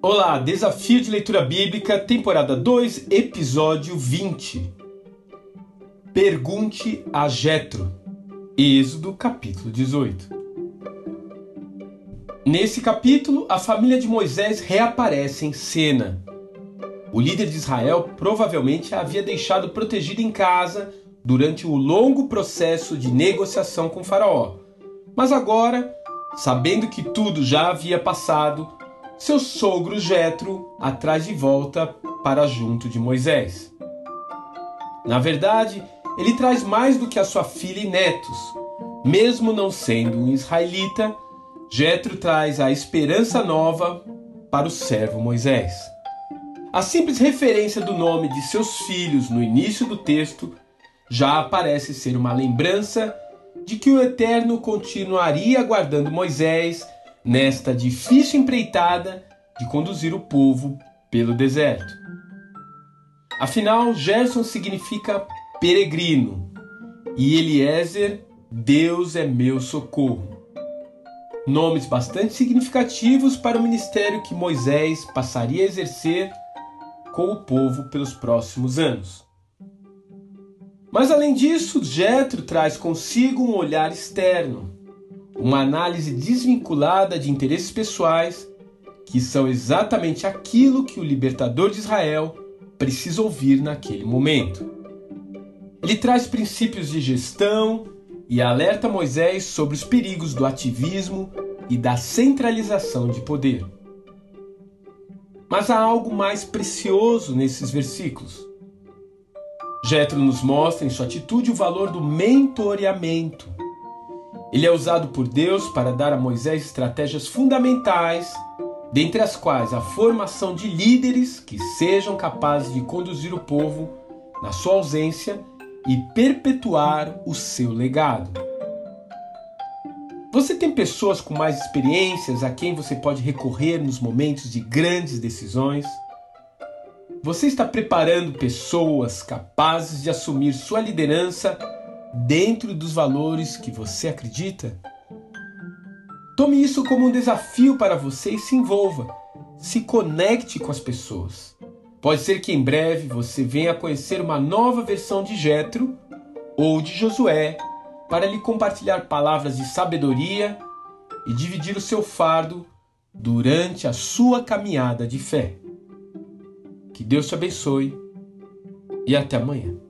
Olá, Desafio de Leitura Bíblica, temporada 2, episódio 20. Pergunte a Jetro. Êxodo, capítulo 18. Nesse capítulo, a família de Moisés reaparece em cena. O líder de Israel provavelmente a havia deixado protegida em casa durante o longo processo de negociação com Faraó. Mas agora, sabendo que tudo já havia passado, seu sogro Jetro a traz de volta para junto de Moisés. Na verdade, ele traz mais do que a sua filha e netos. Mesmo não sendo um israelita, Jetro traz a esperança nova para o servo Moisés. A simples referência do nome de seus filhos no início do texto já parece ser uma lembrança de que o Eterno continuaria guardando Moisés nesta difícil empreitada de conduzir o povo pelo deserto. Afinal, Gerson significa peregrino e Eliezer, Deus é meu socorro. Nomes bastante significativos para o ministério que Moisés passaria a exercer com o povo pelos próximos anos. Mas além disso, Jetro traz consigo um olhar externo, uma análise desvinculada de interesses pessoais, que são exatamente aquilo que o libertador de Israel precisa ouvir naquele momento. Ele traz princípios de gestão e alerta Moisés sobre os perigos do ativismo e da centralização de poder. Mas há algo mais precioso nesses versículos. Jetro nos mostra em sua atitude o valor do mentoreamento ele é usado por Deus para dar a Moisés estratégias fundamentais, dentre as quais a formação de líderes que sejam capazes de conduzir o povo na sua ausência e perpetuar o seu legado. Você tem pessoas com mais experiências a quem você pode recorrer nos momentos de grandes decisões? Você está preparando pessoas capazes de assumir sua liderança dentro dos valores que você acredita? Tome isso como um desafio para você e se envolva. Se conecte com as pessoas. Pode ser que em breve você venha a conhecer uma nova versão de Jetro ou de Josué para lhe compartilhar palavras de sabedoria e dividir o seu fardo durante a sua caminhada de fé. Que Deus te abençoe e até amanhã.